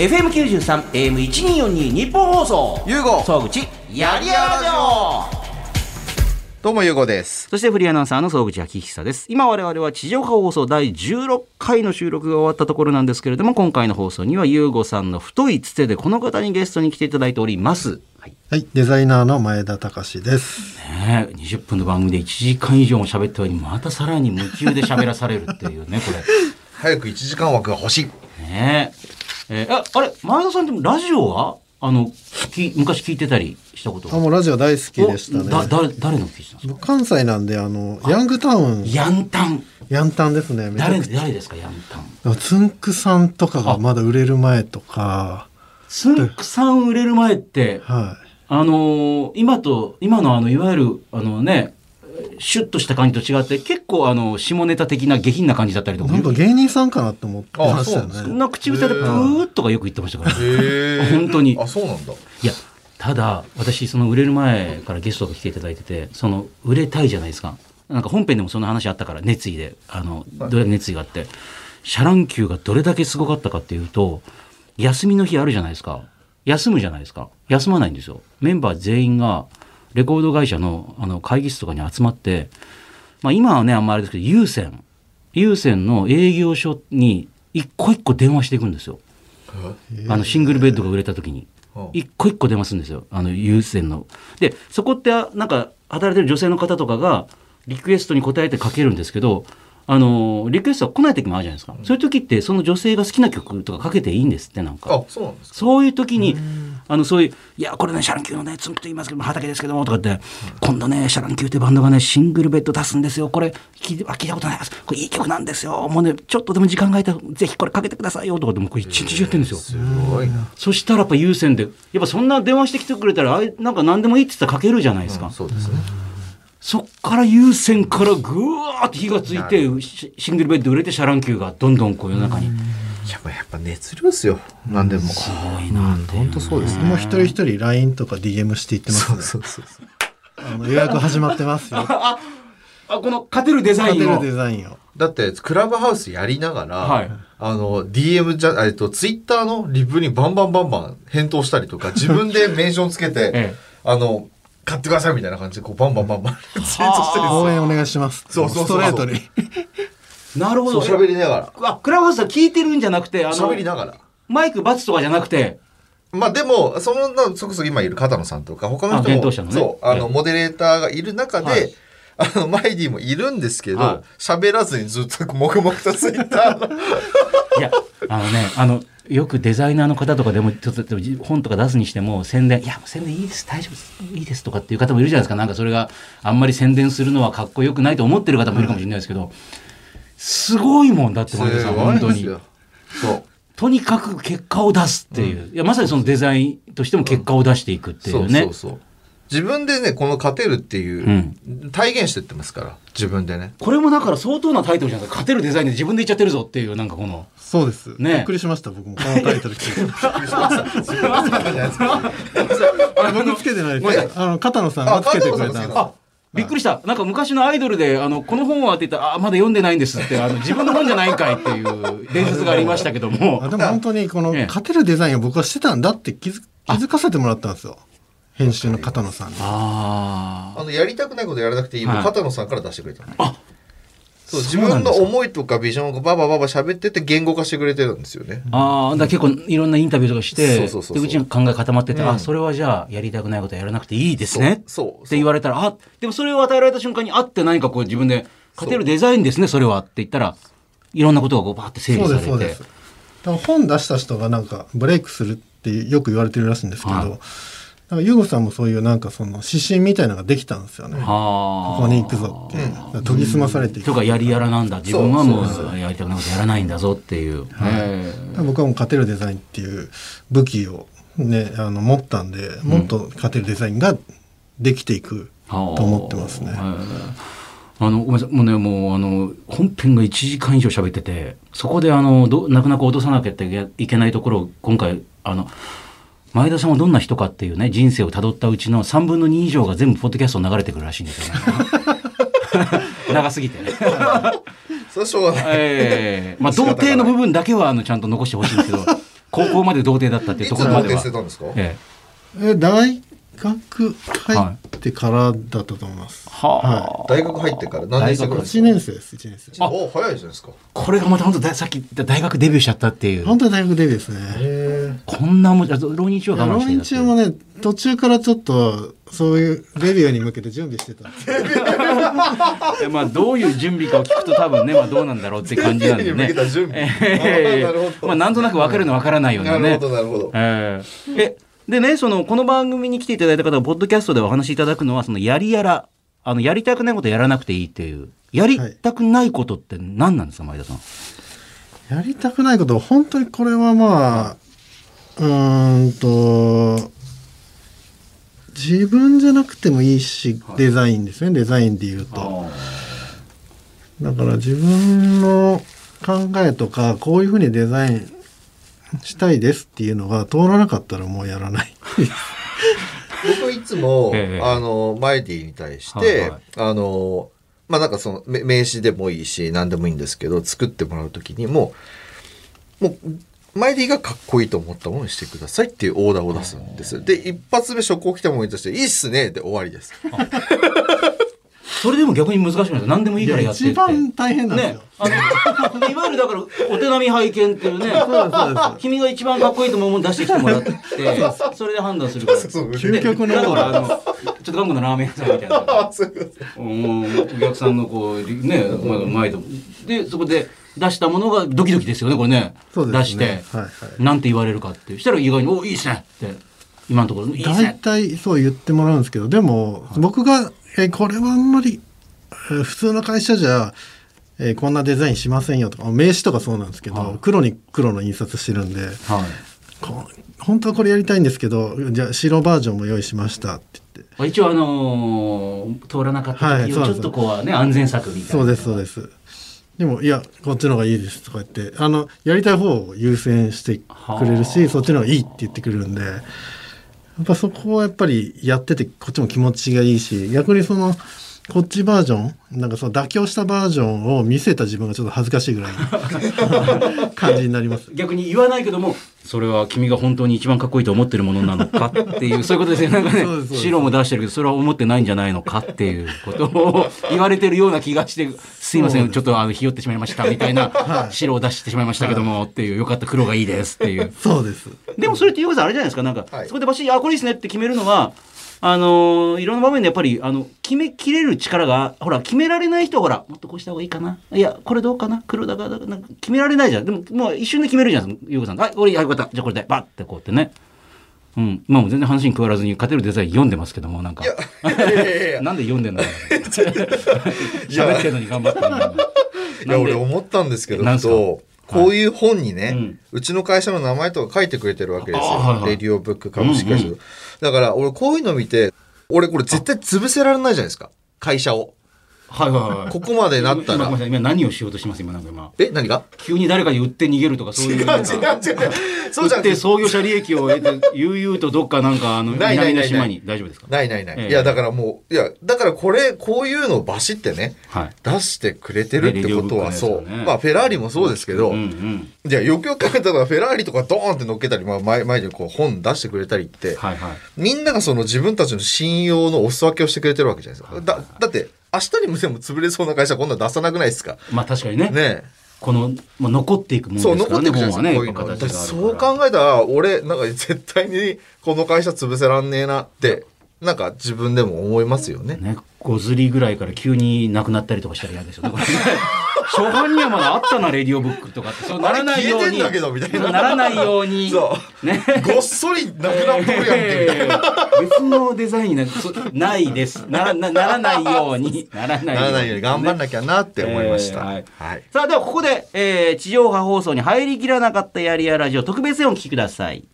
FM93、AM1242 日本放送。ゆうご総口、やりやらじょどうもゆうごですそしてフリーアナウンサーの総口昭久です。今我々は地上波放送第16回の収録が終わったところなんですけれども、今回の放送にはゆうごさんの太いつてでこの方にゲストに来ていただいております。はい。はい、デザイナーの前田隆です。ねえ、20分の番組で1時間以上も喋ったのに、またさらに夢中で喋らされるっていうね、これ。早く1時間枠が欲しいねえ。えーあ、あれ、前田さんでもラジオはあの、き昔聞いてたりしたことあ、もうラジオ大好きでしたおだ、ね。だ、誰の聞いてたんですか？僕関西なんで、あの、ヤングタウン、ヤンタン。ヤンタンですね。誰、誰ですか、ヤンタン？ゃ。つんくさんとかがまだ売れる前とか、つんくさん売れる前って、はあのー今と、今のあの、いわゆる、あのね、シュッとした感じと違って、結構あの、下ネタ的な下品な感じだったりとい。か。なんか芸人さんかなって思ってましたよあそうなんですね。そんな口癖でプーッとかよく言ってましたから。へえ 本当にあそうなんだいや、ただ、私、その売れる前からゲストが来ていただいてて、その、売れたいじゃないですか。なんか本編でもその話あったから、熱意で、あの、どれだけ熱意があって、シャラン級がどれだけすごかったかっていうと、休みの日あるじゃないですか。休むじゃないですか。休まないんですよ。メンバー全員が、レコード会社のあの会議室とかに集まって、まあ今はね、あんまあれですけど、有線。有線の営業所に一個一個電話していくんですよ。あのシングルベッドが売れた時にうん一個一個出ますんですよあの有線の。でそこってあなんか働いてる女性の方とかがリクエストに応えてかけるんですけどあのリクエストが来ない時もあるじゃないですか、そういう時ってその女性が好きな曲とかかけていいんですってなんか。あそうなんですか。そういう時にあのそういう「いやこれねシャ乱Qのねつんくと言いますけどもはたけですけども」とかって、今度ねシャ乱Qってバンドがねシングルベッド出すんですよ。これ聞い聞いたことないです。これいい曲なんですよ。もうねちょっとでも時間が空いたらぜひこれかけてくださいよ。とかってもうこれ一日中やってるんですよ。すごいな。そしたらやっぱ有線で、やっぱそんな電話してきてくれたら、あいなんか何でもいいって言ったらかけるじゃないですか。そうですねそっから有線からぐわーって火がついて、シシングルベッド売れてシャ乱Qがどんどんこう世の中に。やっぱやっぱ熱量ですよ何でもすごいな。本当そうですねもう一人一人 LINE とか DM していってますね。そうそうそうあの予約始まってますよ。あ、この勝てるデザインを勝てる。デザインを。だってクラブハウスやりながら、はいあの DM じゃえっとツイッターのリプにバンバンバンバン返答したりとか自分でメンションつけて、ええあの買ってくださいみたいな感じでこうバンバンバンバンツイートしてるんですよ。応援お願いします。そうそうそうストレートに。なるほど。そう喋りながら。あ、クラブハウスは聞いてるんじゃなくて、あの喋、りながら。マイクバツとかじゃなくて、まあでも、その、なそこそ今いる片野さんとか、他のあ人も、伝統者のね。そう、あの、ええモデレーターがいる中で、はい。あの、マイディもいるんですけはど、喋、らずにずっと黙々とツイッターの、いや、あのね、あの、よくデザイナーの方とかでも、ちょっと本とか出すにしても、宣伝、いや、宣伝いいです、大丈夫です、いいですとかっていう方もいるじゃないですか。なんかそれがあんまり宣伝するのはかっこよくないと思ってる方もいるかもしれないですけど、すごいもんだって、前田さん、本当に。そう。とにかく結果を出すっていう。いや、まさにそのデザインとしても結果を出していくっていそううね。そうそう。自分でね、この勝てるっていう、体現してってますから、自分でね。これもだから相当なタイトルじゃないですか。勝てるデザインで自分で言っちゃってるぞっていう、なんかこの。そうです。ねびっくりしました、僕も。このタイトル聞いて。あ僕つけてないです。あの、片野さんがつけてくれたんですあ片野さんがつけたあびっくりした。なんか昔のアイドルで、あの、この本はって言ったら、あ、まだ読んでないんですって、あの、自分の本じゃないんかいっていう伝説がありましたけどもあ。でも本当にこのええ勝てるデザインを僕はしてたんだって気づ気づかせてもらったんですよ。編集の片野さんに。ああの、やりたくないことやらなくていいもはい片野さんから出してくれたの。あ。そう、自分の思いとかビジョンをババババ喋ってて言語化してくれてるんですよね。ああ、だから結構いろんなインタビューとかして、そうそうそうそうでうちに考え固まってて、うんあ、それはじゃあやりたくないことはやらなくていいですね。そうそうって言われたら、あ、でもそれを与えられた瞬間に、あって何かこう自分で、勝てるデザインですね、それはって言ったら、いろんなことがこうバーって整理そうです、されてそうです。。だから本出した人がなんかブレイクするってよく言われてるらしいんですけど、はいなんかユーゴさんもそういうなんかその指針みたいなのができたんですよね。こはあ。こに行くぞって研ぎ澄まされていく。とかやりやらなんだ。自分はもそうやりたくないことやらないんだぞっていう、へだから僕はもう勝てるデザインっていう武器をね、あの持ったんで、もっと勝てるデザインができていくーはあ。と思ってますね。へーあのごめんなさい。もうねもうあの本編が1時間以上喋っててそこであのど泣く泣く落とさなきゃいけないところを今回あの前田さんはどんな人かっていうね人生をたどったうちの3分の2以上が全部ポッドキャストに流れてくるらしいんですよね。長すぎてね。それはしょうがない。ええまあ、童貞の部分だけはあのちゃんと残してほしいんですけど、高校まで童貞だったっていいうつところまでは。童貞して。たんですか？ええ。え大学入ってからだったと思います。はあ、大学入ってから何年生ぐらいです1か年生です、1年生。お早いじゃないですかこれがまた本当ださっき言った大学デビューしちゃったっていう。本当は大学デビューですね。へこんなもん、あ浪人中は我慢浪人していたっていう中もね、途中からちょっと、そういうデビューに向けて準備してた まあどういう準備かを聞くと多分ね、まあどうなんだろうって感じなんで に向ねけ。た準備 ええあーなるほどまあなんとなく分かるの分からないようなねなるほ。どなるほどえええでねそのこの番組に来ていただいた方はポッドキャストでお話しいただくのはそのやりやら。あのやりたくないことやらなくていいっていう。やりたくないことって何なんですか前田さん。やりたくないこと、本当にこれはまあ、うーんと、自分じゃなくてもいいし、デザインですね、デザインで言うと。だから自分の考えとか、こういうふうにデザインしたいですっていうのが通らなかったらもうやらない。僕いつも、ええ。あのマイティに対して、はいはい。あのまあなんかそのめ名刺でもいいし何でもいいんですけど作ってもらう時にもうもうマイティがかっこいいと思ったものにしてくださいっていうオーダーを出すんですで一発目職を来たものに対して「いいっすね」で終わりです それでも逆に難しくないです。か何でもいいからやってって。一番大変なんですね。よ。、あのいわゆるだからお手並み拝見っていうね。君が一番かっこいいと思うもの出してきてもらって それで判断するから。そう究極のねだからあのちょっと韓国のラーメン屋さんみたいな。お客さんのこうねまだ前ででそこで出したものがドキドキですよねこれね。ね。出して、はいはい。なんて言われるかって。したら意外に「おいいっすね」って。今のところ「いいっす大ね体そう言ってもらうんですけどでも僕がえこれはあんまりえー普通の会社じゃ、えーこんなデザインしませんよとか名刺とかそうなんですけど、はい。黒に黒の印刷してるんではい。こ本当はこれやりたいんですけどじゃあ白バージョンも用意しましたって言って。まあ一応あのー通らなかったはいちょっとこうね安全策みたいな。そうですそうです。でもいやこっちの方がいいですとか言ってあのやりたい方を優先してくれるはしそっちの方がいいって言ってくれるんでやっぱそこはやっぱりやっててこっちも気持ちがいいし逆にそのこっちバージョン？なんかその妥協したバージョンを見せた自分がちょっと恥ずかしいぐらいの 感じになります。逆に言わないけどもそれは君が本当に一番かっこいいと思ってるものなのかっていう そういうことですよね。なんかね白も出してるけどそれは思ってないんじゃないのかっていうことを言われてるような気がしてすいませんちょっとあのひよってしまいましたみたいな白を出してしまいましたけどもっていうよかった黒がいいですっていう。そうです。でもそれって、ヨガさんあれじゃないですか、なんか、はい。そこでバシッ、あ、これいいですねって決めるのは、あのーいろんな場面でやっぱり、あの、決めきれる力が、ほら、決められない人は、ほら、もっとこうした方がいいかな。いや、これどうかな？黒だから、なんか決められないじゃん。でも、もう一瞬で決めるじゃん、ヨガさん。はい、俺、はい、よかった。じゃあこれで、バッてこうやってね。うん。今も全然話に加わらずに、勝てるデザイン読んでますけども、なんか。いやいやいやいや なんで読んでんの喋ってるのに頑張ってるいや俺思ったんですけどなんすか？とこういう本にね、うんうちの会社の名前とか書いてくれてるわけですよ、あはいはいレディオブック株式会社、うんだから俺こういうの見て俺これ絶対潰せられないじゃないですか。会社を。はいはいはい。ここまでなったら。今ごめんなさい今何をしようとしてます？今なんか今。え何が？急に誰かに売って逃げるとかそういうなんか。違う違う。そうじゃ売ってて創業者利益を得て悠々とどっかなんかあのないないないない。南の島に。大丈夫ですか？ないないない、ええ。いやだからもういやだからこれこういうのをバシってねはい。出してくれてるってことはねレディオブックのそう、ね。まあフェラーリもそうですけど、うんうんいやよくよく考えたらフェラーリとかドーンって乗っけたり、まあ、前前にこう本出してくれたりって、はいはい。みんながその自分たちの信用のお裾分けをしてくれてるわけじゃないですか。だだって明日にもでも潰れそうな会社こんなの出さなくないですか？まあ確かにねねこの、まあ、残っていくもえ。そうのですからね残ってくじゃない本ですか。ねそう考えたら俺なんか絶対にこの会社潰せらんねえなってなんか自分でも思いますよね。ね5釣りぐらいから急になくなったりとかしたら嫌ですよねこれね初版にはまだあったなレディオブックとかって。そうならないように。あれ消えてんだけどみたいな。そうならないように。そね。ごっそりなくなっとるやんけみたいな。えー別のデザインなそないです。ならなならないように。ならないならないように頑張んなきゃなって思いました。えーはい。はい。さあではここで、えー地上波放送に入りきらなかったやりやラジオ特別編をお聞きください。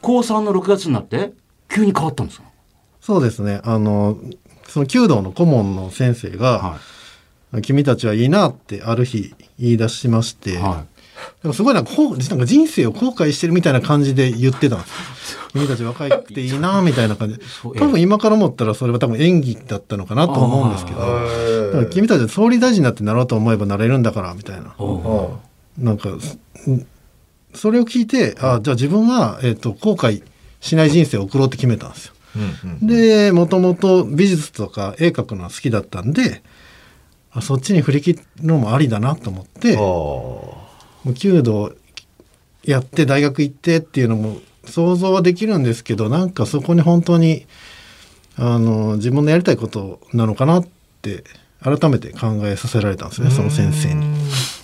高3の6月になって急に変わったんですか？そうですね。あのその弓道の顧問の先生が、は君たちはいいなってある日言い出しまして、いはでもすごいなんかなんか人生を後悔してるみたいな感じで言ってたんですよ。君たち若くていいなみたいな感じで。多分今から思ったらそれは多分演技だったのかなと思うんですけど。君たちは総理大臣になってなろうと思えばなれるんだからみたいな。なんか、んそれを聞いてあじゃあ自分は、えっと後悔しない人生を送ろうって決めたんですよ。うんうんでもともと美術とか絵描くのは好きだったんであそっちに振り切るのもありだなと思ってあもう弓道やって大学行ってっていうのも想像はできるんですけどなんかそこに本当にあの自分のやりたいことなのかなって改めて考えさせられたんですねその先生に。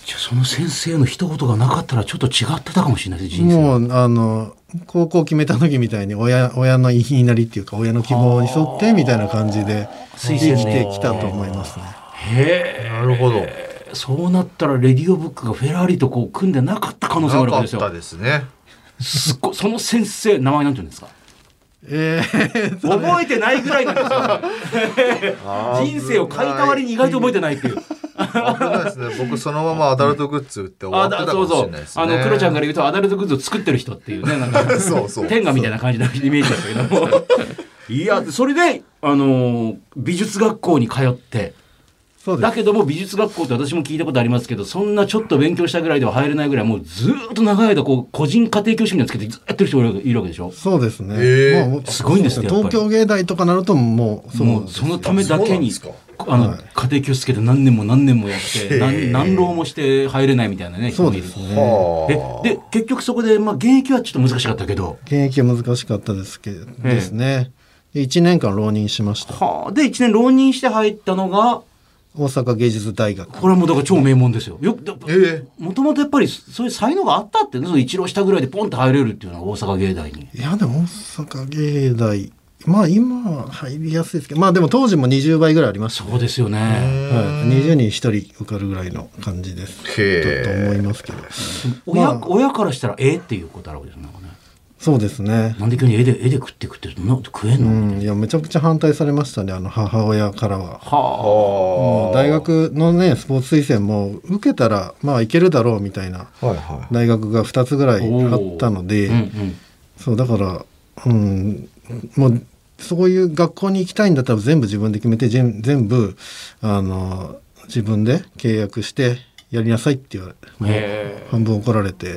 じゃあその先生の一言がなかったらちょっと違ってたかもしれないです人生。もうあの高校決めた時みたいに親親の言いなりっていうか親の希望に沿ってみたいな感じで。生きてきたと思いますね。へえなるほど。そうなったらレディオブックがフェラーリとこう組んでなかった可能性があるわけですよ。なかったですね。すっごいその先生名前なんて言うんですか？えー覚えてないぐらいなんですよ。人生を変えた割に意外と覚えてないっていう。ですね。僕そのままアダルトグッズ売って終わあってたかもしだそうそうれないですね。あのクロちゃんから言うとアダルトグッズを作ってる人っていうねなんかそうそう。天下みたいな感じのイメージだったけども。いやそれであの美術学校に通ってだけども美術学校って私も聞いたことありますけどそんなちょっと勉強したぐらいでは入れないぐらいもうずーっと長い間こう個人家庭教師みたいつけてずっとやってる人がいるわけでしょ？そうですね。へー。すごいんですよやっぱり。東京芸大とかなるともうそうもうそのためだけにあの、はい。家庭教師つけて何年も何年もやって何何浪もして入れないみたいなね人もいるそうですね。はあ。でで結局そこで、まあ、現役はちょっと難しかったけど。現役は難しかったですけど、ですね。で1年間浪人しました。はあ。で1年浪人して入ったのが大阪芸術大学。これはもうだから超名門ですよ。よくえもともとやっぱりそういう才能があったってねその一浪したぐらいでポンと入れるっていうのは大阪芸大に。いや、でも大阪芸大、まあ今は入りやすいですけど、まあでも当時も20倍ぐらいありましたね。そうですよね。はい、20人1人受かるぐらいの感じです。へとと思いますけど。親,、まあ。親からしたらええっていうことあるわけですねそうですね。なんで急に絵で絵で食って食ってな食えんうの、ん、いや、めちゃくちゃ反対されましたね、あの母親からは。はもう大学のねスポーツ推薦も受けたらまあいけるだろうみたいなはいは大学が2つぐらあいあったので、うんうん。そうだからうん。もうそういう学校に行きたいんだったら全部自分で決めて全全部あの自分で契約してやりなさいって言われへ半分怒られてい。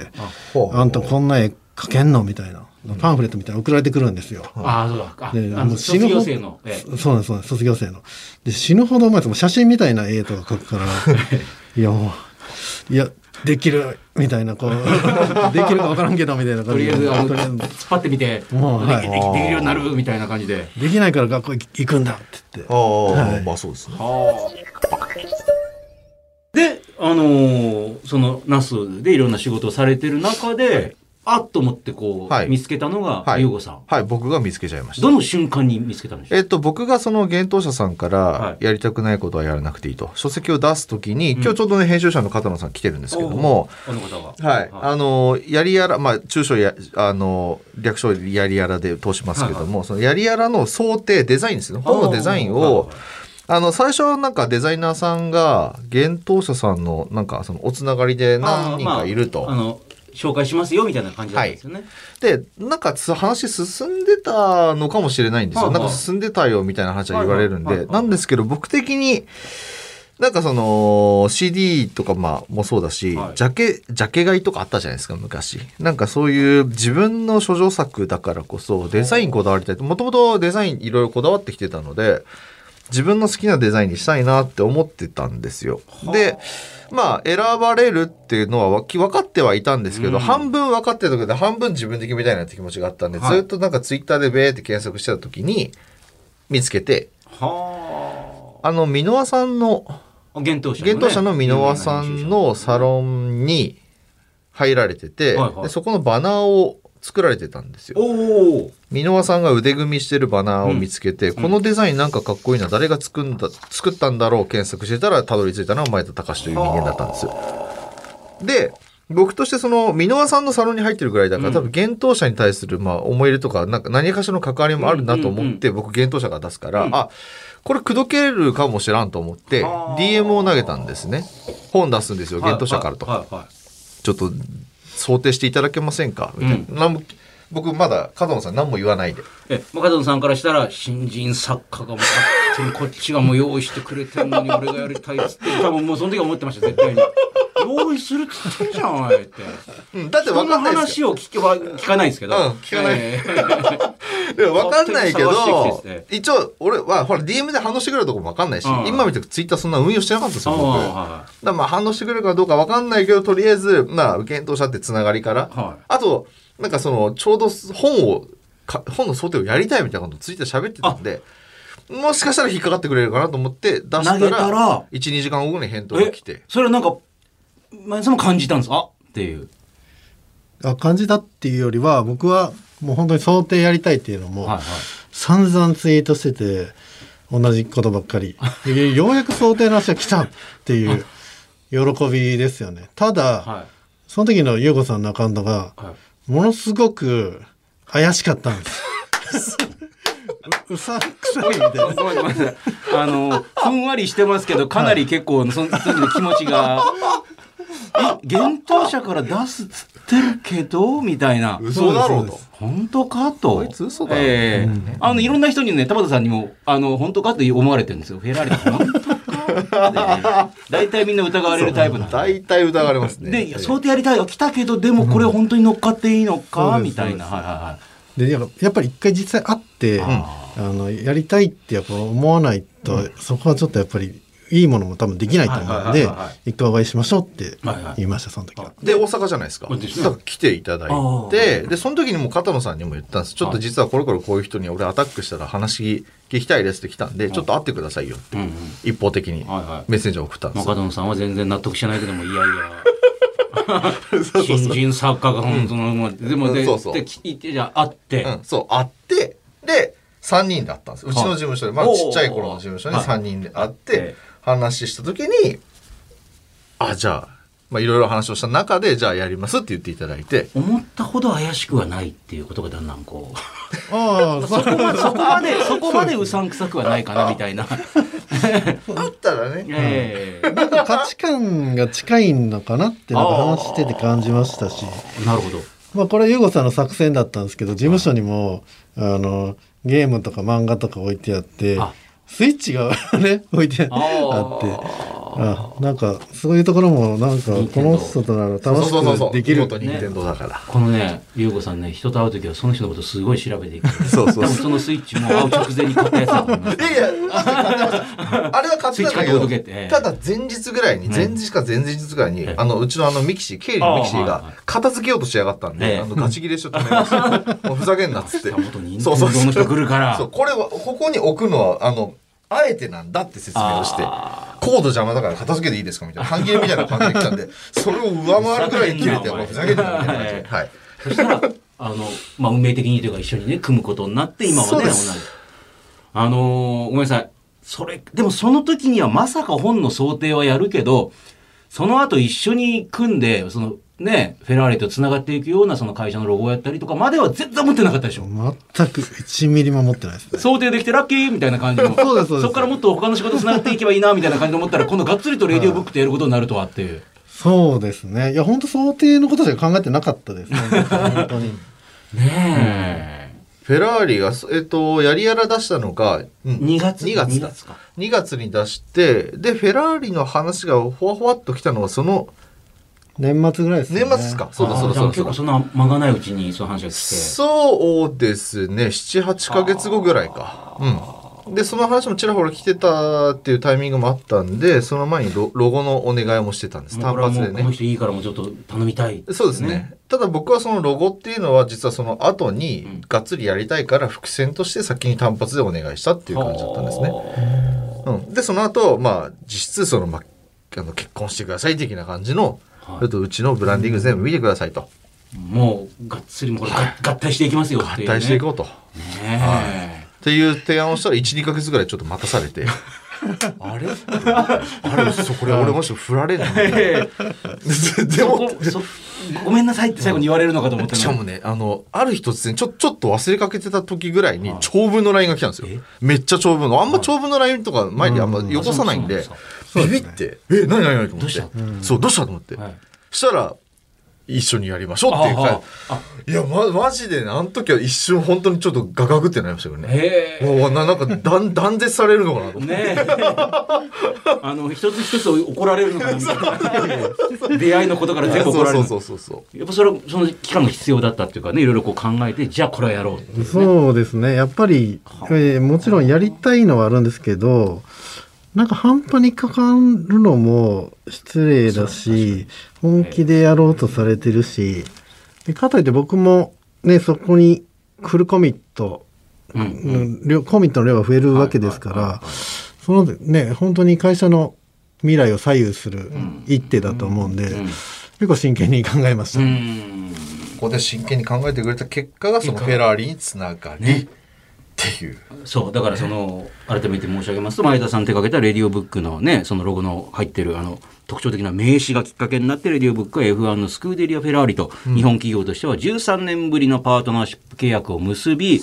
ほう。あんたこんな絵描けんの？みたいな。パンフレットみたいなの送られてくるんですよ。ああそうだ。あであの卒業生のえそうなんですそうなんです卒業生の。で死ぬほど前写真みたいな絵とか描くから いやもういやできるみたいなこう できるか分からんけどみたいなと感じで。りあえずあのとりあえず突っ張ってみてもうはい。できるようになるみたいな感じで。できないから学校行くんだって言って。ああ、はい。まあそうですね。であのーそのナスでいろんな仕事をされてる中で、あっと思ってこう、はい。見つけたのがはい。優吾さん、はい、僕が見つけちゃいました。ど。の瞬間に見つけたんでしょうえっと、僕がその幻冬者さんかはい。らやりたくないことはやらなくていいと、書籍を出すときに、今日ちょうどね編集者の片野さん来てるんですけども、あの方がはい、あのやりやらまあ中小やあの略称やりやらで通しますけども、そのやりやらの想定デザインですね。本のデザインをあの最初なんかデザイナーさんが幻冬者さんのなんかそのおつながりで何人かいると。あの紹介しますよみたいな感じだったんですよね、でなんかつ話進んでたのかもしれないんですよ、はいはい。なんか進んでたよみたいな話は言われるんで、はいはいはいなんですけど僕的になんかその CD とかまあもそうだし、はい。ジャケジャケ買いとかあったじゃないですか昔。なんかそういう自分の諸女作だからこそデザインこだわりたいもともとデザインいろいろこだわってきてたので自分の好きなデザインにしたいなって思ってたんですよ。でまあ選ばれるっていうのは分かってはいたんですけど、うん。半分分かってたけど半分自分で決めたいなって気持ちがあったんで、はい。ずっとなんかツイッターでベーって検索してた時に見つけてはあ。の箕輪さんのあ幻冬者幻冬者の箕輪さんのサロンに入られてて、はいはい。でそこのバナーを作られてたんですよ。箕輪さんが腕組みしてるバナーを見つけて、このデザインなんかかっこいいな誰が作んだ作ったんだろう検索してたらたどり着いたのは前田隆という人間だったんですよ。で僕としてその箕輪さんのサロンに入ってるぐらいだから、うん。多分幻冬者に対するまあ思い入れとかなんか何かしらの関わりもあるなと思って、僕幻冬者が出すから、うん。あこれ口説けるかもしらんと思ってはあ DM を投げたんですね。本出すんですよ幻冬者からと。はいはいはい。ちょっと想定していただけませんか？みたいな、僕まだ角野さん何も言わないで。え若野さんからしたら新人作家がもう勝手にこっちがもう用意してくれてんのに俺がやりたいっつって多分もうその時は思ってました絶対に。用意するっつってるじゃんおいって。うんだって分かんないを聞けば聞かないんですけど、うん聞かない。えいや分かんないけど一応俺はほら DM で反応してくれるとこも分かんないし、うん。今みたくツイッターそんな運用してなかったですよ僕。あだからまあ反応してくれるかどうか分かんないけどとりあえずまあ検討者ってつながりから、はい。あとなんかそのちょうど本をか本の想定をやりたいみたいなことをツイッターで喋ってたんでもしかしたら引っかかってくれるかなと思って出したらたら12時間後に返答が来て。それはなんか前田さんも感じたんですあっていう。あ感じたっていうよりは僕はもう本当に想定やりたいっていうのも、はいはい。散々ツイートしてて同じことばっかり。でようやく想定の話が来たっていう喜びですよね。ただ、はい。その時の優子さんのアカウントがはいものすごく怪しかったんですううさんくさいみたいなごめんごめんなさい。あの、ふんわりしてますけど、かなり結構、その時の気持ちが、え、幻冬者から出すっつってるけど、みたいな。嘘だろうと本当かと。こいつ嘘だろええあの、いろんな人にね、田畑さんにも、あの、本当かって思われてるんですよ。フェラーリ本当。大体みんな疑われるタイプなんで。大体疑われますねで、いや想定やりたいよ。来たけど、でもこれ本当に乗っかっていいのか、みたいな。はいはいはい。でやっぱやっぱり一回実際会って、ああのやりたいってやっぱ思わないと、そこはちょっとやっぱりいいものも多分できないと思うのはいで一回お会いしましょうって言いましたその時は。で大阪じゃないですか。から来ていただいあてでその時にも片野さんにも言ったんです。ちょっと実はこれこれこういう人に俺アタックしたら話聞きたいですって来たんでちょっと会ってくださいよって。一方的にメッセージを送ったんですよ。中野さんは全然納得してないけどもいやいや。新人作家が本当の、もうでもで、うんそうそう。で聞いてじゃあ会って、うん、そう会ってで3人で会ったんです。うちの事務所でまあちっちゃい頃の事務所に3人で会っはい。て話した時にあじゃあまあいろいろ話をした中でじゃあやりますって言っていただいて。思ったほど怪しくはないっていうことがだんだんこう。ああそ そこまそこまでそこまでう。さんくさくはないかなみたいな。会ったらね。ええ。なんか価値観が近いのかなってなんか話してて感じましたし。なるほど。まあこれ優吾さんの作戦だったんですけど事務所にもあのゲームとか漫画とか置いてあってあスイッチが ね置いてあって。あなんかそういうところもなんかこの人とならそう楽しそうそうそうくできる見事任天堂だから、このね、ゆうごさんね、人と会うときはその人のことすごい調べていく。そうそうそのスイッチも会う直前に買ったやつだと思います。いやいや。あ れは買ってたんだけど、ただ前日ぐらいに、ん前日か前々日ぐらいに、ええ。あの、うちのあのミキシー、経理のミキシーが片付けようとしやがったんええ。で、あの、ガチ切れしちゃって。もうふざけんなっつって。そうそうそう。の人来るから。そう、これは、ここに置くのは、あの、あえてなんだって説明をして、あコード邪魔だから片付けていいですかみたいな、半切れみたいな感じで来たんで、それを上回るぐらいに切れて、ふざけんなお前ふざけんなみたいな感じで。はい。そしたら、あの、まあ、運命的にというか一緒にね、組むことになって、今はね、同じ。あのーごめんなさい。それ、でもその時にはまさか本の想定はやるけど、その後一緒に組んで、その、ね、フェラーリと繋がっていくようなその会社のロゴをやったりとかまでは全然思ってなかったでしょ。全く1ミリも持ってないですね。想定できてラッキーみたいな感じの。そうですそうです。こからもっと他の仕事繋がっていけばいいな、みたいな感じで思ったら、今度がっつりとレディオブックとやることになるとはっていう。そうです。ねいや本当想定のことしか考えてなかったですね本当に。ねフェラーリが、えっと、やりやら出したのが、うん。2月。2月2だ月か。2月に出してでフェラーリの話がほわほわっときたのはその年末ぐらいですね。年末ですか？そうだそうだそうだ。結構そんな間がないうちにその話が来て。そうですね。78ヶ月後ぐらいか。うん。でその話もちらほら来てたっていうタイミングもあったんでその前にロロゴのお願いもしてたんです。単発でね。うこの人いいからもうちょっと頼みたい。そうですね。ただ僕はそのロゴっていうのは実はその後うん。にがっつりやりたいから伏線として先に単発でお願いしたっていう感じだったんですね。うん、でその後まあ実質その、まあ、あの結婚してください的な感じの、はいちょっとうちのブランディング全部見てくださいと。もうがっつりもうこれが合体していきますよね。合体していこうと。ねっていう提案をしたら12ヶ月ぐらいちょっと待たされて。あれ？あれ？そこれ俺もし振られなえ。でもごめんなさいって最後に言われるのかと思ったしかもねあのある日突然ちょちょっと忘れかけてた時ぐらいにはい。長文の LINE が来たんですよ。え？めっちゃ長文の。あんま長文の LINE とか前にあんまよこさないんで。うなんビビって「え何何何?」と思ってどうした？そうどうした？と思ってはいしたら一緒にやりましょうっていうあかいや、ま、マジでね、あの時は一瞬本当にちょっとガガグってなりましたよね。へえ。もうななんか断断絶されるのかなと思って。ねえ。あの、一つ一つ怒られるのかなみたいな。出会いのことから全部怒られる。そうそうそうそう。やっぱそれはその期間が必要だったっていうかねいろいろこう考えてじゃあこれはやろうそうですねやっぱり、えーもちろんやりたいのはあるんですけどなんか半端にかかるのも失礼だし本気でやろうとされてるしでかといって僕もねそこにフルコミット、うんうん。量コミットの量が増えるわけですから、そのね本当に会社の未来を左右する一手だと思うんで、結構真剣に考えました。うん。ここで真剣に考えてくれた結果がそのフェラーリにつながり、っていう。そうだからその改めて申し上げますと前田さん手掛けたレディオブックのねそのロゴの入ってるあの特徴的な名刺がきっかけになってレディオブックは F1 のスクーデリア・フェラーリと日本企業としては13年ぶりのパートナーシップ契約を結び、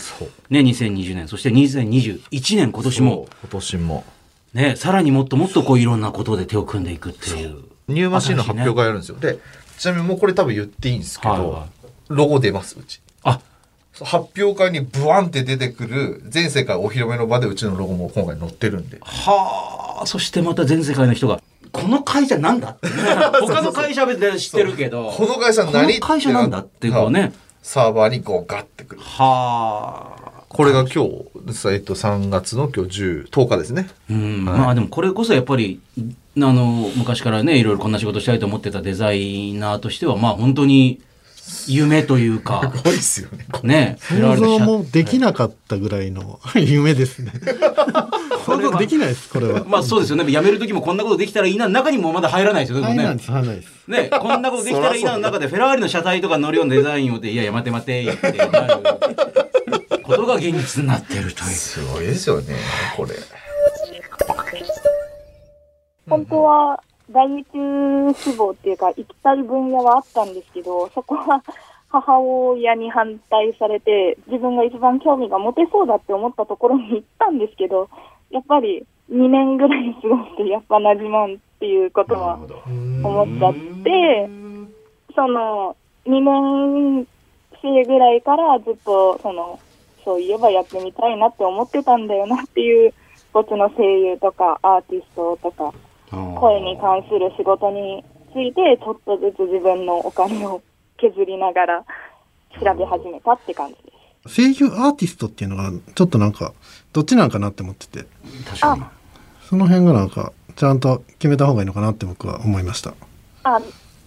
ね、2020年そして2021年今年も今年も。ねさらにもっともっとこういろんなことで手を組んでいくっていう。ニューマシンの発表会やるんですよ。で、ちなみにもうこれ多分言っていいんですけど、はいはロゴ出ます、うち。発表会にブワンって出てくる全世界お披露目の場でうちのロゴも今回載ってるんで。はあそしてまた全世界の人がこの会社なんだってね。他の会社で知ってるけど。この会社何この会社なんだっていうこうね。サーバーにこうガッてくる。はあ。これが今日、えっと、3月の今日10、10日ですね。うん。まあでもこれこそやっぱりあの昔からねいろいろこんな仕事したいと思ってたデザイナーとしてはまあ本当に夢というかすごいですよね。ね想像もできなかったぐらいの 夢ですね。想像できないです、これは。まあそうですよね辞める時もこんなことできたらいいな中にもまだ入らないですよでもね入らないです、入らないです。ね、こんなことできたらいいなの中で フェラーリの車体とか乗るようなデザインをっていやいや待て待てってなることが現実になってるという。すごいですよね、これ。本当は大宇宙志望っていうか、行きたい分野はあったんですけど、そこは母親に反対されて、自分が一番興味が持てそうだって思ったところに行ったんですけど、やっぱり2年ぐらい過ごして、やっぱ馴染まんっていうことは思っちゃって、その2年生ぐらいからずっと、その、そういえばやってみたいなって思ってたんだよなっていう、こっちの声優とかアーティストとか、声に関する仕事について、ちょっとずつ自分のお金を削りながら調べ始めたって感じです。声優アーティストっていうのが、ちょっとなんか、どっちなんかなって思ってて、確かに。その辺がなんか、ちゃんと決めた方がいいのかなって僕は思いました。あ、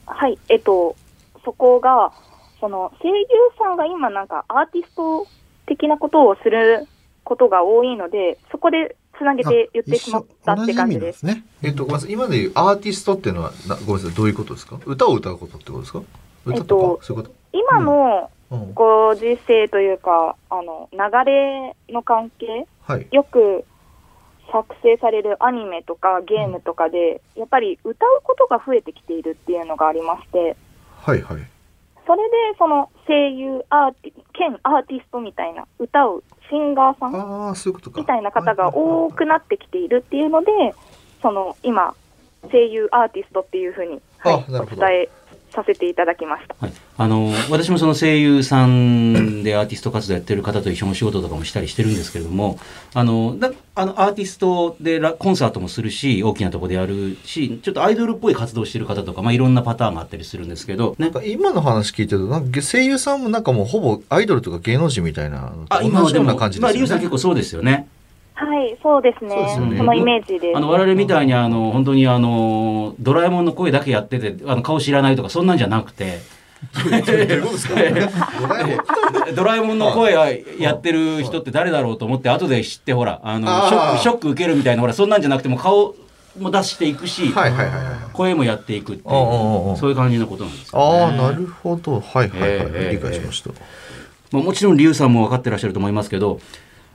はい、えっと、そこが、その声優さんが今なんかアーティスト的なことをすることが多いので、そこでつなげて言ってしまったって感じです。ですね。えっと、ごめんなさい。今で言うアーティストっていうのは、なごめんなさい。どういうことですか？歌を歌うことってことですか？えっとそういうこ今のと、うん、ご時世というか、あの、流れの関係？はい。よく作成されるアニメとかゲームとかで、やっぱり歌うことが増えてきているっていうのがありまして、はいはい。それでその声優アーティ、兼アーティストみたいな歌うシンガーさん。みたいな方が多くなってきているっていうので、その今、声優アーティストっていうふうに、はい、お伝えさせていただきました。はい、あの私もその声優さんでアーティスト活動やってる方と一緒にお仕事とかもしたりしてるんですけれどもあのだあのアーティストでラコンサートもするし大きなとこでやるしちょっとアイドルっぽい活動してる方とか、まあ、いろんなパターンがあったりするんですけど、ねなん、か今の話聞いてると、なんか声優さんもなんかもうほぼアイドルとか芸能人みたいな同じようはでもまあ、な感じですよね。リュウさん結構そうですよね。はい、そうですね。そねそのイメージです。あの我々みたいにあの本当にあのドラえもんの声だけやっててあの顔知らないとかそんなんじゃなくて ドラえもんの声やってる人って誰だろうと思って後で知ってほらあのショックショック受けるみたいなほらそんなんじゃなくても顔も出していくし、はいはいはいはい。声もやっていくっていうそういう感じのことなんですよ、ね。ああ、なるほど。はいはいはい。ええ理解しました。まあ、もちろんリュウさんも分かってらっしゃると思いますけど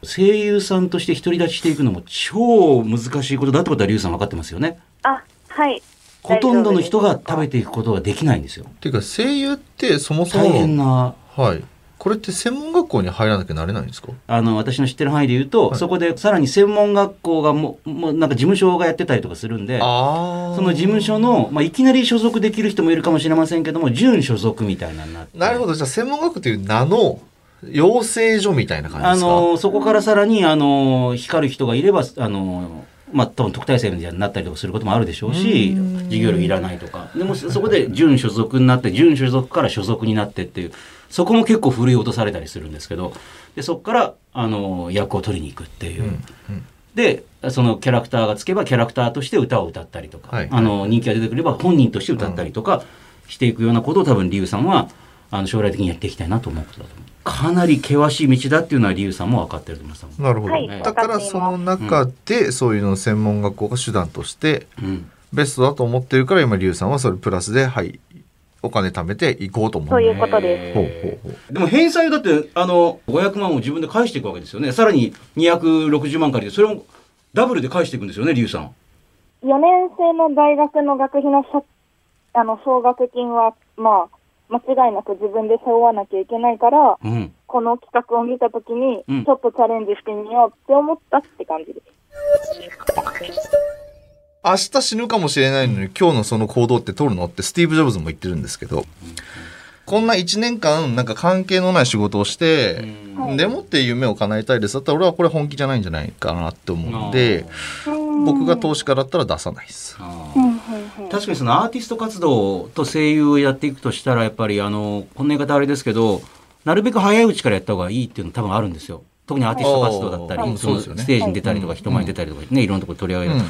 声優さんとして独り立ちしていくのも超難しいことだってことはリュウさん分かってますよね。あ、はい。ほとんどの人が食べていくことができないんですよ。っていうか声優ってそもそも大変なはい。これって専門学校に入らなきゃなれないんですか？あの私の知ってる範囲で言うと、はいそこでさらに専門学校がもうもうなんか事務所がやってたりとかするんであその事務所の、まあ、いきなり所属できる人もいるかもしれませんけども準所属みたいななってなるほどじゃあ専門学校という名の養成所みたいな感じあですか？のそこからさらにあの光る人がいればあのまあ多分特待生になったりとかすることもあるでしょうし授業料いらないとか。でもそこで準所属になって準所属から所属になってっていうそこも結構振り落とされたりするんですけどでそこからあの役を取りに行くっていう。うんうん。でそのキャラクターがつけばキャラクターとして歌を歌ったりとか、はい。あの人気が出てくれば本人として歌ったりとかしていくようなことを多分リュウさんはあの将来的にやっていきたいなと思うことだと思う。かなり険しい道だっていうのはリュウさんも分かってると思います、なるほど、はい。だからその中でそういうの専門学校が手段としてうん、ベストだと思ってるから今リュウさんはそれプラスではいお金貯めていこうと思う。そういうことです。ほうほうほう。でも返済だってあの500万を自分で返していくわけですよね。さらに260万借りてそれをダブルで返していくんですよねリュウさん。4年生の大学の学費のさあの奨学金は、まあ、間違いなく自分で背負わなきゃいけないから、うん。この企画を見たときに、うん。ちょっとチャレンジしてみようって思ったって感じです。明日死ぬかもしれないのに今日のその行動って取るの？ってスティーブ・ジョブズも言ってるんですけど、こんな1年間なんか関係のない仕事をして、はい。でもって夢を叶えたいです。だったら俺はこれ本気じゃないんじゃないかなって思うんで僕が投資家だったら出さないです。確かにそのアーティスト活動と声優をやっていくとしたらやっぱりあのこんな言い方あれですけどなるべく早いうちからやった方がいいっていうの多分あるんですよ。特にアーティスト活動だったりそのステージに出たりとかうん人前に出たりとかねいろんなところ取り上げる、うん。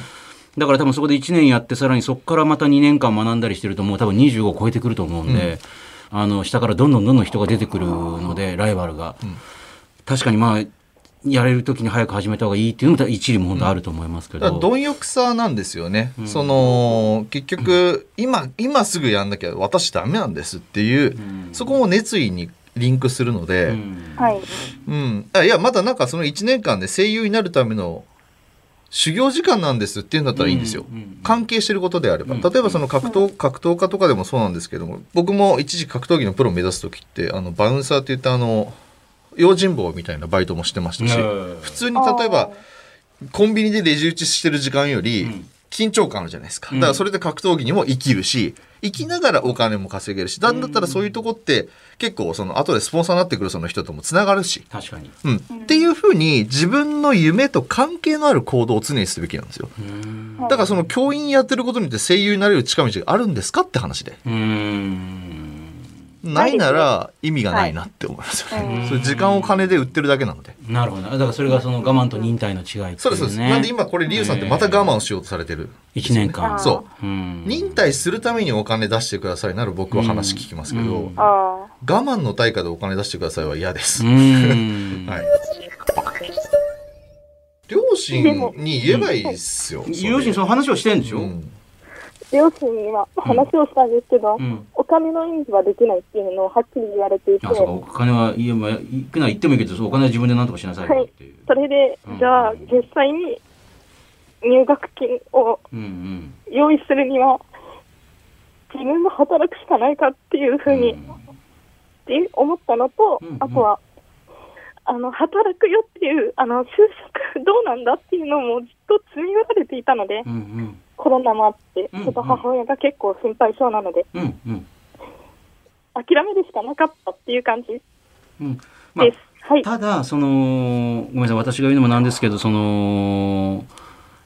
だから多分そこで1年やってさらにそこからまた2年間学んだりしてるともう多分25を超えてくると思うんで、あの下からどんどんどんどん人が出てくるのでライバルが、確かにまあやれる時に早く始めた方がいいっていうのも一理も本当あると思いますけど、貪欲さなんですよね、うん。その結局今今すぐやんなきゃ私ダメなんですっていう、うん。そこも熱意にリンクするので、うん。はい。うん、あいやまだなんかその1年間で声優になるための修行時間なんですっていうんだったらいいんですよ、うん。うん。関係してることであれば。うん。例えばその格闘格闘家とかでもそうなんですけども僕も一時格闘技のプロを目指す時ってあのバウンサーって言ったあの用心棒みたいなバイトもしてましたし、うん普通に例えばコンビニでレジ打ちしてる時間よりうん緊張感あるじゃないですか。うんだからそれで格闘技にも生きるし、生きながらお金も稼げるし、なんだったらそういうとこって結構その後でスポンサーになってくるその人ともつながるし、確かに。うん。っていうふうに自分の夢と関係のある行動を常にするべきなんですよ。うんだからその教員やってることによって声優になれる近道があるんですかって話で。うんないなら意味がないなって思いますよね。はいそれ時間を金で売ってるだけなので。なるほど。だからそれがその我慢と忍耐の違いね。そうです、そうです。なんで今これリュウさんってまた我慢をしようとされてる。1年間。そう。うん忍耐するためにお金出してくださいなら僕は話聞きますけど。我慢の対価でお金出してくださいは嫌です。うん はい。両親に言えばいいっすよ。両親その話をしてんでしょ、うん両親には話をしたんですけど、うん。お金の意味はできないっていうのをはっきり言われていて、あそうか。お金は言えば行くのは言ってもいいけどそうお金は自分で何とかしなさいよっていう、それでうん、じゃあ実際に入学金をうんうん。用意するには、自分が働くしかないかっていうふうに、って思ったのと、うんうん。あとは、あの、働くよっていう、あの、就職どうなんだっていうのもずっと積み寄られていたので、うんうん。コロナもあって、うんちょっと母親が結構心配そうなので、うんうん。諦めるしかなかったっていう感じです。うん。まあはい。ただそのごめんなさい。私が言うのもなんですけどその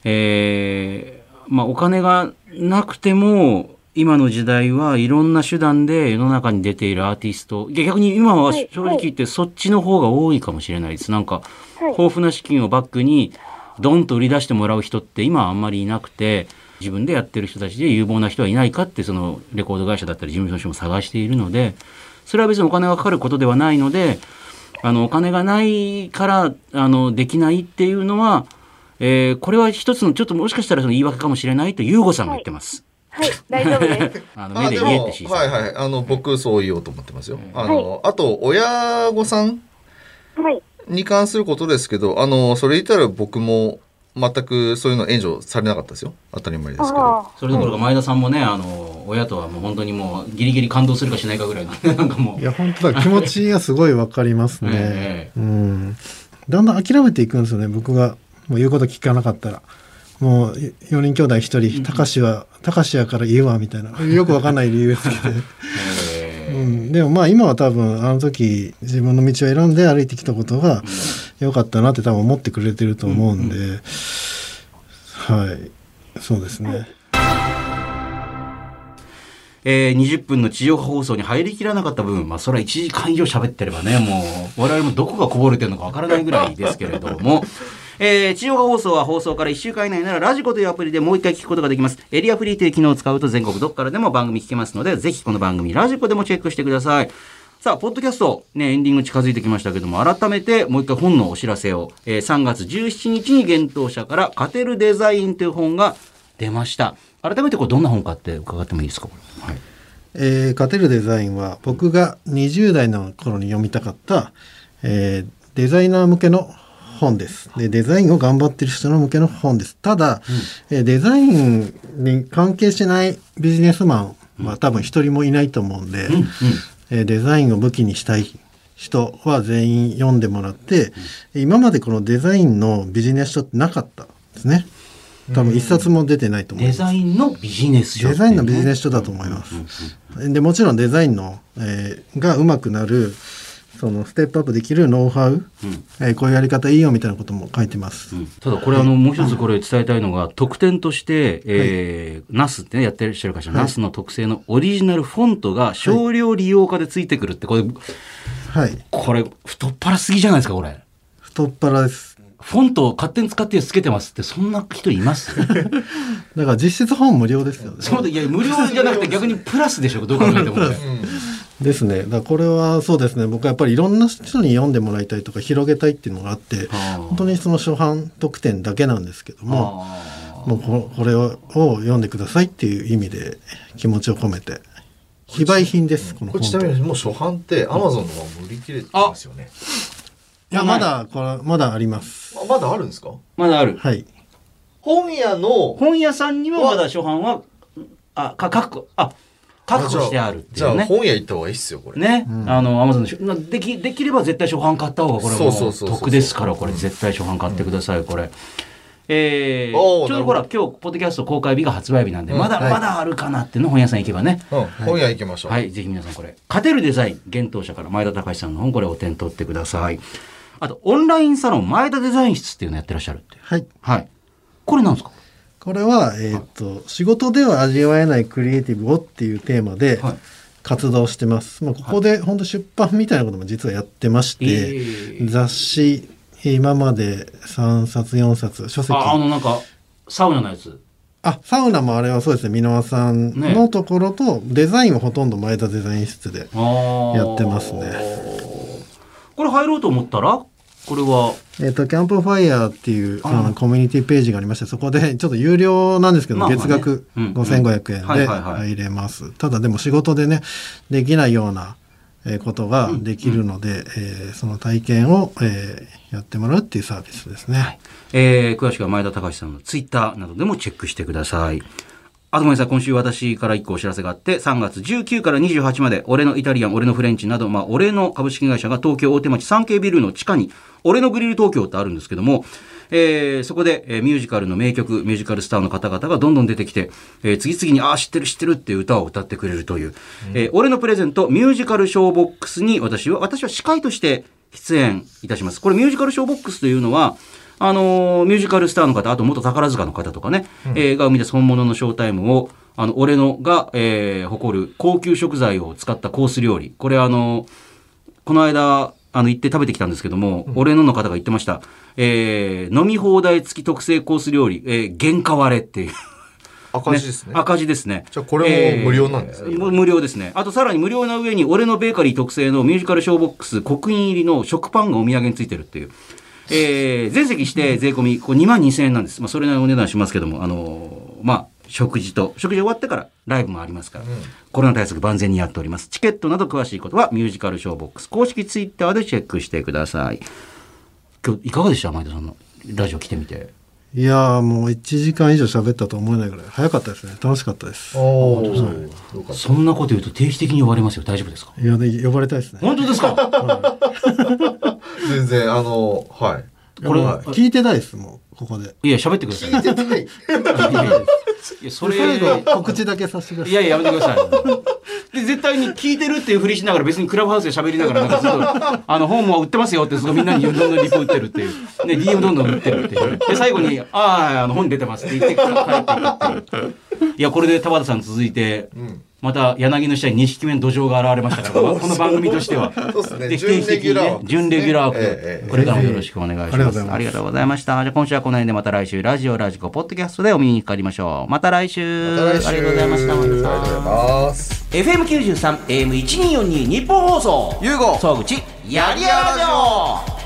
えーまあお金がなくても今の時代はいろんな手段で世の中に出ているアーティスト逆に今ははい正直言ってそっちの方が多いかもしれないですなんかはい。豊富な資金をバックにドンと売り出してもらう人って今はあんまりいなくて自分でやってる人たちで有望な人はいないかってそのレコード会社だったり事務所も探しているのでそれは別にお金がかかることではないのであのお金がないからあのできないっていうのは、えーこれは一つのちょっともしかしたらその言い訳かもしれないとユーゴさんが言ってます。はい、大丈夫です。あの目であでも言えって指示はいはいあの僕そう言おうと思ってますよ。あの、あと親御さんはい。に関することですけどあのそれ言ったら僕も全くそういうの援助されなかったですよ。当たり前ですけど。あそれどころか前田さんもね、あの親とはもう本当にもうギリギリ感動するかしないかぐらいのね なんかもう。いや本当だ気持ちがすごいわかりますね、え。うん。だんだん諦めていくんですよね僕が。もう言うこと聞かなかったらもう4人兄弟1人高志は高志やから言うわみたいな。よくわかんない理由ですけど、えー。うん、でもまあ今は多分あの時自分の道を選んで歩いてきたことが良かったなって多分思ってくれてると思うんで、はい。そうですね。えー、20分の地上波放送に入りきらなかった分、まあ、それは1時間以上喋ってればね、もう、我々もどこがこぼれてるのかわからないぐらいですけれども、えー、地上波放送は放送から1週間以内ならラジコというアプリでもう一回聞くことができます。エリアフリーという機能を使うと全国どこからでも番組聞けますので、ぜひこの番組ラジコでもチェックしてください。さあ、ポッドキャスト、ね、エンディング近づいてきましたけども、改めてもう一回本のお知らせを、えー3月17日に幻冬者から勝てるデザインという本が出ました。改めてこれどんな本かって伺ってもいいですか？はい。えー勝てるデザインは僕が20代の頃に読みたかった、えーデザイナー向けの本です。でデザインを頑張ってる人の向けの本です。ただ、えーデザインに関係しないビジネスマンは多分一人もいないと思うんで、えーデザインを武器にしたい人は全員読んでもらって、今までこのデザインのビジネス書ってなかったですね。多分一冊も出てないと思います。デザインのビジネス書デザインのビジネスス書だと思います。でもちろんデザインの、えーが上手くなるそのステップアップできるノウハウ、えーこういうやり方いいよみたいなことも書いてます。ただこれあのもう一つこれ伝えたいのが特典として、えー、ナスってねやってらっしゃる会社、ナスの特製のオリジナルフォントが少量利用化でついてくるってこれはい。これ太っ腹すぎじゃないですかこれ。太っ腹です。フォントを勝手に使ってつけてますってそんな人います？だから実質本無料ですよね。そうだいや無料じゃなくて逆にプラスでしょどう考えても。これですね。だからこれはそうですね。僕はやっぱりいろんな人に読んでもらいたいとか広げたいっていうのがあって、本当にその初版特典だけなんですけども、あ。もうここれをを読んでくださいっていう意味で気持ちを込めて。非売品です、このこれちなみにもう初版ってアマゾンの方は売り切れてますよね。いや、まだ、これ、まだあります。あまだあるんですか？まだある。はい。本屋の本屋さんにはまだ初版はあか確保あ確保してあるってじゃあいうね本屋行った方がいいっすよこれね、あの、アマゾンのしまあでき、できれば絶対初版買った方が、これも得ですから、これ絶対初版買ってください、これ。えー、ちょうどほら、な今日、ポッドキャスト公開日が発売日なんで、うんまだ、はいまだあるかなっていうの本屋さん行けばね。うん本屋行きましょうはい、ぜひ皆さんこれ。勝てるデザイン、幻冬者から前田隆さんの本、これをお手に取ってください。あと、オンラインサロン、前田デザイン室っていうのやってらっしゃるって。はい。はい。これなんですか？これは、えっ、と、仕事では味わえないクリエイティブをっていうテーマではい活動してます。まあ、ここで本当出版みたいなことも実はやってまして、えー雑誌、今まで3冊、4冊、書籍。あ、あの、なんか、サウナのやつ。あ、サウナもあれはそうですね、箕輪さんのところと、デザインはほとんど前田デザイン室で。やってますね。これ入ろうと思ったら、これは、えっ、と、キャンプファイヤーっていうあのコミュニティページがありまして、そこでちょっと有料なんですけど、まあまあね。月額うんうん。5500円ではいはいはい。入れます。ただでも仕事でね、できないようなえーことができるので、えーその体験を、えーやってもらうっていうサービスですね。えー詳しくは前田隆さんのツイッターなどでもチェックしてください。あごめんなさい、今週私から一個お知らせがあって、3月19から28まで、俺のイタリアン、俺のフレンチなど、まあ、俺の株式会社が東京大手町 3K ビルの地下に、俺のグリル東京ってあるんですけども、えーそこで、えーミュージカルの名曲、ミュージカルスターの方々がどんどん出てきて、えー次々に、ああ、知ってる知ってるっていう歌を歌ってくれるという、えー俺のプレゼント、ミュージカルショーボックスに私は、私は司会として出演いたします。これミュージカルショーボックスというのは、あのーミュージカルスターの方、あと元宝塚の方とかね、えーが生み出す本物のショータイムを、あの、俺のが、えー誇る高級食材を使ったコース料理。これあのこの間、あの、行って食べてきたんですけども、俺のの方が言ってました。えー飲み放題付き特製コース料理、えー原価割れっていう。赤字ですね赤字ですね。じゃあこれも無料なんですねえーむ無料ですね。あとさらに無料な上に、俺のベーカリー特製のミュージカルショーボックス、刻印入りの食パンがお土産についてるっていう。えー全席して税込み、こう2万2000円なんです。まあ、それなりのお値段しますけども、あのーまあ、食事と、食事終わってからライブもありますから、コロナ対策万全にやっております。チケットなど詳しいことは、ミュージカルショーボックス公式ツイッターでチェックしてください。今日、いかがでした？前田さんのラジオ来てみて。いやーもう1時間以上喋ったと思えないぐらい早かったですね。楽しかったです。おお、よかったそんなこと言うと定期的に呼ばれますよ。大丈夫ですか？いやで呼ばれたいですね。本当ですか？全然あのはい。これはい。聞いてないですもうここで。いや喋ってください。聞いてたいいやそれ最後告知だけさせてください。いやいややめてください。で絶対に聞いてるっていうふりしながら別にクラブハウスで喋りながらなんかずっとあの本も売ってますよってすごいみんなにどんどんリプ打ってるっていう。ね DM どんどん打ってるっていう。で最後にあああの本出てますって言って帰っていくっていう。いやこれで田畑さん続いてうんまた柳の下に2匹目の土壌が現れましたからこの番組としては。そうですね。で準レギュラー準レギュラーこれからもよろしくお願いします、ありがとうございました。じゃあ今週はこの辺でまた来週ラジオラジコポッドキャストでお見にかかりましょう。また来週。また来週。ありがとうございました。ありがとうございます。FM93 AM1242 日本放送。ゆうご総口やりやらじょう